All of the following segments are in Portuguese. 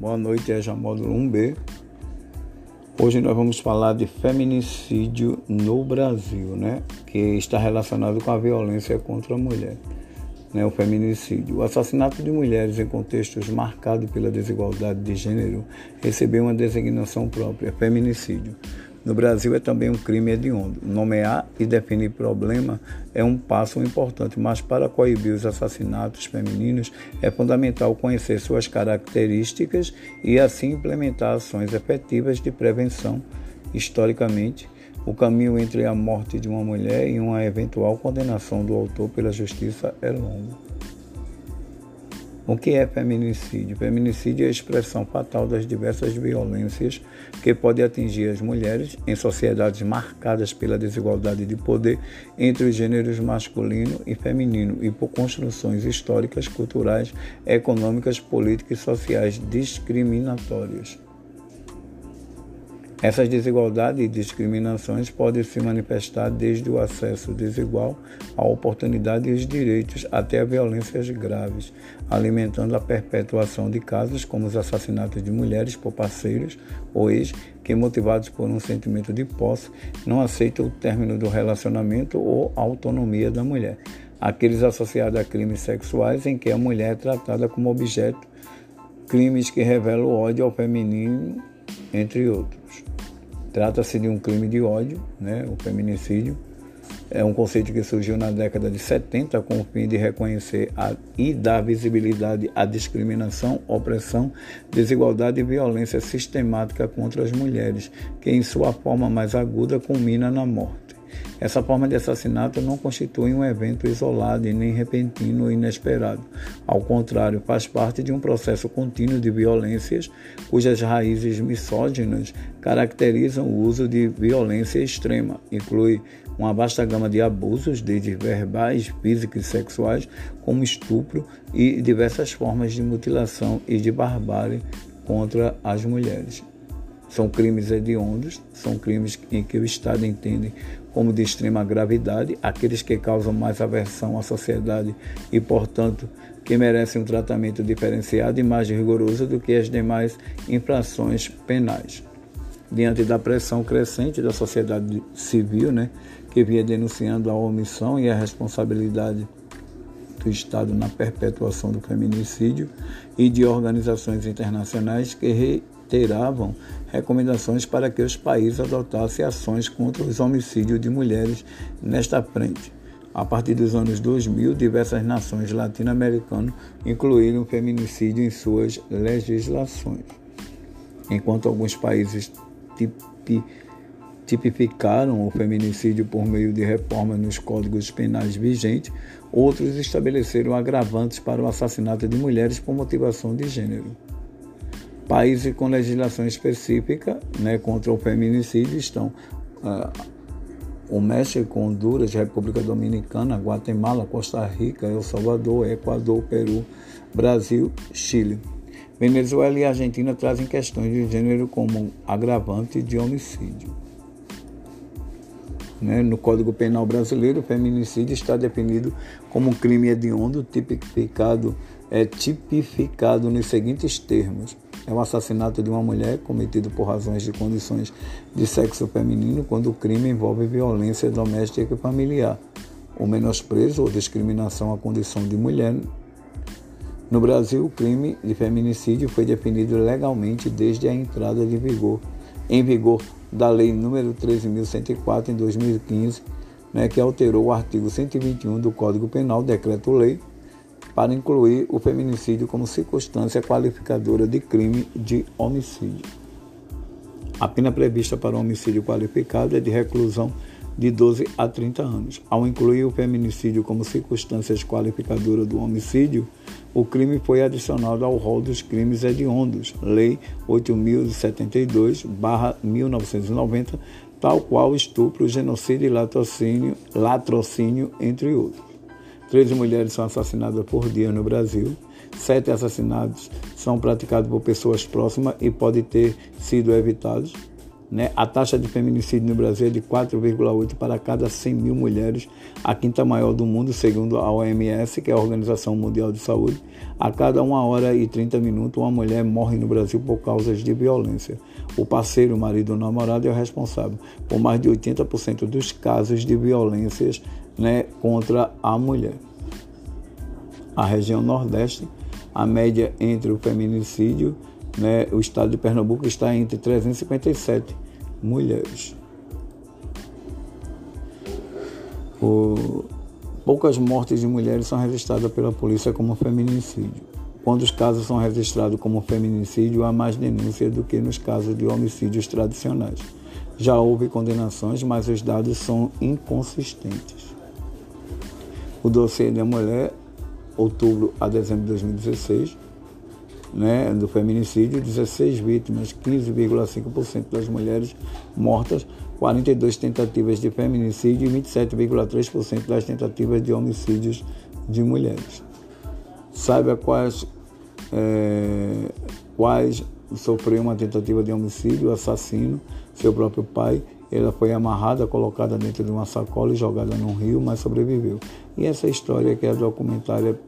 Boa noite, EJA Módulo 1B. Hoje nós vamos falar de feminicídio no Brasil, né? Que está relacionado com a violência contra a mulher, né? O feminicídio. O assassinato de mulheres em contextos marcados pela desigualdade de gênero recebeu uma designação própria, feminicídio. No Brasil é também um crime hediondo. Nomear e definir problema é um passo importante, mas para coibir os assassinatos femininos é fundamental conhecer suas características e assim implementar ações efetivas de prevenção. Historicamente, o caminho entre a morte de uma mulher e uma eventual condenação do autor pela justiça é longo. O que é feminicídio? Feminicídio é a expressão fatal das diversas violências que pode atingir as mulheres em sociedades marcadas pela desigualdade de poder entre os gêneros masculino e feminino e por construções históricas, culturais, econômicas, políticas e sociais discriminatórias. Essas desigualdades e discriminações podem se manifestar desde o acesso desigual à oportunidade e os direitos até a violências graves, alimentando a perpetuação de casos como os assassinatos de mulheres por parceiros ou ex que, motivados por um sentimento de posse, não aceitam o término do relacionamento ou a autonomia da mulher. Aqueles associados a crimes sexuais em que a mulher é tratada como objeto, crimes que revelam ódio ao feminino, entre outros. Trata-se de um crime de ódio, né, o feminicídio. É um conceito que surgiu na década de 70 com o fim de reconhecer a, e dar visibilidade à discriminação, opressão, desigualdade e violência sistemática contra as mulheres, que em sua forma mais aguda culmina na morte. Essa forma de assassinato não constitui um evento isolado e nem repentino ou inesperado. Ao contrário, faz parte de um processo contínuo de violências cujas raízes misóginas caracterizam o uso de violência extrema. Inclui uma vasta gama de abusos, desde verbais, físicos e sexuais, como estupro e diversas formas de mutilação e de barbárie contra as mulheres. São crimes hediondos, são crimes em que o Estado entende como de extrema gravidade, aqueles que causam mais aversão à sociedade e, portanto, que merecem um tratamento diferenciado e mais rigoroso do que as demais infrações penais. Diante da pressão crescente da sociedade civil, né, que vinha denunciando a omissão e a responsabilidade do Estado na perpetuação do feminicídio e de organizações internacionais que reiteravam recomendações para que os países adotassem ações contra os homicídios de mulheres nesta frente. A partir dos anos 2000, diversas nações latino-americanas incluíram o feminicídio em suas legislações. Enquanto alguns países tipi, tipificaram o feminicídio por meio de reformas nos códigos penais vigentes, outros estabeleceram agravantes para o assassinato de mulheres por motivação de gênero. Países com legislação específica né, contra o feminicídio estão uh, o México, Honduras, República Dominicana, Guatemala, Costa Rica, El Salvador, Equador, Peru, Brasil, Chile. Venezuela e Argentina trazem questões de gênero como agravante de homicídio. Né? No Código Penal brasileiro, o feminicídio está definido como um crime hediondo tipificado, é, tipificado nos seguintes termos é o assassinato de uma mulher cometido por razões de condições de sexo feminino quando o crime envolve violência doméstica e familiar, o menosprezo ou discriminação à condição de mulher. No Brasil, o crime de feminicídio foi definido legalmente desde a entrada de vigor, em vigor da Lei nº 13.104 em 2015, né, que alterou o artigo 121 do Código Penal, decreto-lei, para incluir o feminicídio como circunstância qualificadora de crime de homicídio. A pena prevista para o homicídio qualificado é de reclusão de 12 a 30 anos. Ao incluir o feminicídio como circunstâncias qualificadoras do homicídio, o crime foi adicionado ao rol dos crimes hediondos, Lei 8.072-1990, tal qual estupro, genocídio e latrocínio, latrocínio, entre outros. 13 mulheres são assassinadas por dia no Brasil. Sete assassinatos são praticados por pessoas próximas e podem ter sido evitados. Né? A taxa de feminicídio no Brasil é de 4,8 para cada 100 mil mulheres, a quinta maior do mundo, segundo a OMS, que é a Organização Mundial de Saúde. A cada uma hora e 30 minutos, uma mulher morre no Brasil por causas de violência. O parceiro, o marido ou namorado é o responsável por mais de 80% dos casos de violências né, contra a mulher. A região Nordeste, a média entre o feminicídio né, o estado de Pernambuco está entre 357 mulheres. O, poucas mortes de mulheres são registradas pela polícia como feminicídio. Quando os casos são registrados como feminicídio, há mais denúncia do que nos casos de homicídios tradicionais. Já houve condenações, mas os dados são inconsistentes. O dossiê da mulher, outubro a dezembro de 2016, né, do feminicídio, 16 vítimas, 15,5% das mulheres mortas, 42 tentativas de feminicídio e 27,3% das tentativas de homicídios de mulheres. Saiba quais, é, quais sofreu uma tentativa de homicídio, assassino, seu próprio pai. Ela foi amarrada, colocada dentro de uma sacola e jogada num rio, mas sobreviveu. E essa história que é documentária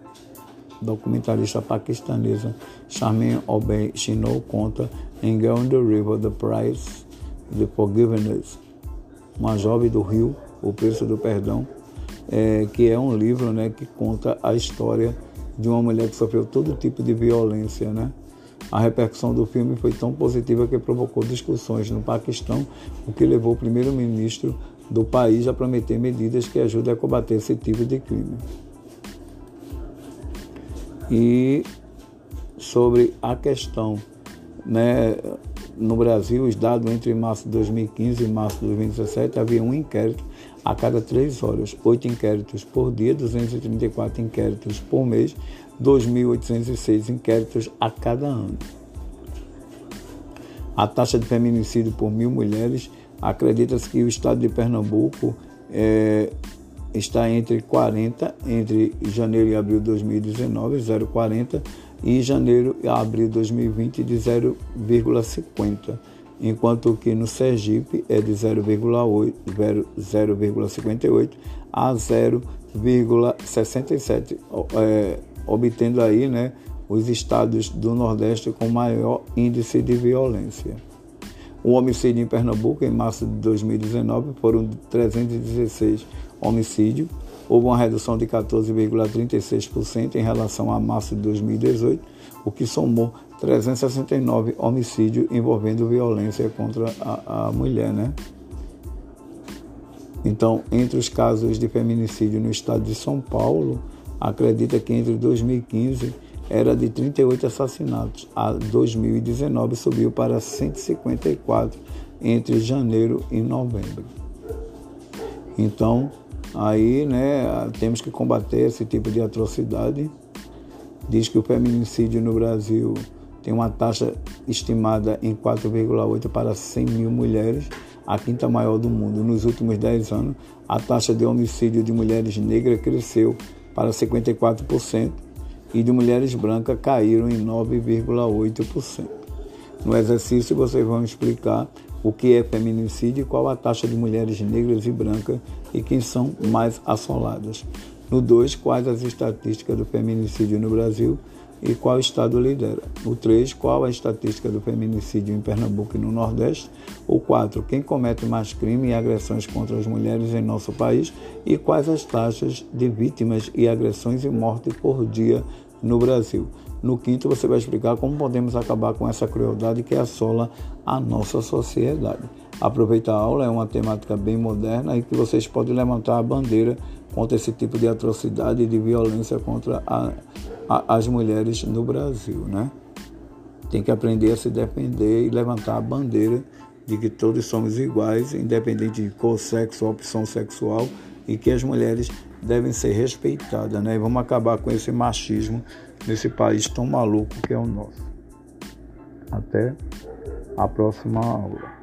documentarista paquistanesa Charmaine Obey Chinou conta em Girl on the River The Price the Forgiveness, uma jovem do Rio, O Preço do Perdão, é, que é um livro né, que conta a história de uma mulher que sofreu todo tipo de violência. Né? A repercussão do filme foi tão positiva que provocou discussões no Paquistão, o que levou o primeiro-ministro do país a prometer medidas que ajudem a combater esse tipo de crime e sobre a questão né, no Brasil, os dados entre março de 2015 e março de 2017 havia um inquérito a cada três horas, oito inquéritos por dia, 234 inquéritos por mês, 2.806 inquéritos a cada ano. A taxa de feminicídio por mil mulheres, acredita-se que o estado de Pernambuco é, está entre 40, entre janeiro e abril de 2019, 0,40, e janeiro e abril de 2020 de 0,50, enquanto que no Sergipe é de 0,58 a 0,67, é, obtendo aí né, os estados do Nordeste com maior índice de violência. O homicídio em Pernambuco, em março de 2019, foram 316 homicídios. Houve uma redução de 14,36% em relação a março de 2018, o que somou 369 homicídios envolvendo violência contra a, a mulher, né? Então, entre os casos de feminicídio no estado de São Paulo, acredita que entre 2015 era de 38 assassinatos. A 2019 subiu para 154 entre janeiro e novembro. Então, aí, né, temos que combater esse tipo de atrocidade. Diz que o feminicídio no Brasil tem uma taxa estimada em 4,8 para 100 mil mulheres, a quinta maior do mundo. Nos últimos 10 anos, a taxa de homicídio de mulheres negras cresceu para 54% e de mulheres brancas caíram em 9,8%. No exercício, vocês vão explicar o que é feminicídio e qual a taxa de mulheres negras e brancas e quem são mais assoladas. No 2, quais as estatísticas do feminicídio no Brasil e qual estado lidera. O 3, qual a estatística do feminicídio em Pernambuco e no Nordeste. O 4, quem comete mais crime e agressões contra as mulheres em nosso país e quais as taxas de vítimas e agressões e morte por dia no Brasil. No quinto, você vai explicar como podemos acabar com essa crueldade que assola a nossa sociedade. Aproveitar a aula, é uma temática bem moderna e que vocês podem levantar a bandeira contra esse tipo de atrocidade e de violência contra a, a, as mulheres no Brasil, né? Tem que aprender a se defender e levantar a bandeira de que todos somos iguais, independente de cor, sexo, opção sexual, e que as mulheres devem ser respeitadas, né? E vamos acabar com esse machismo nesse país tão maluco que é o nosso. Até a próxima aula.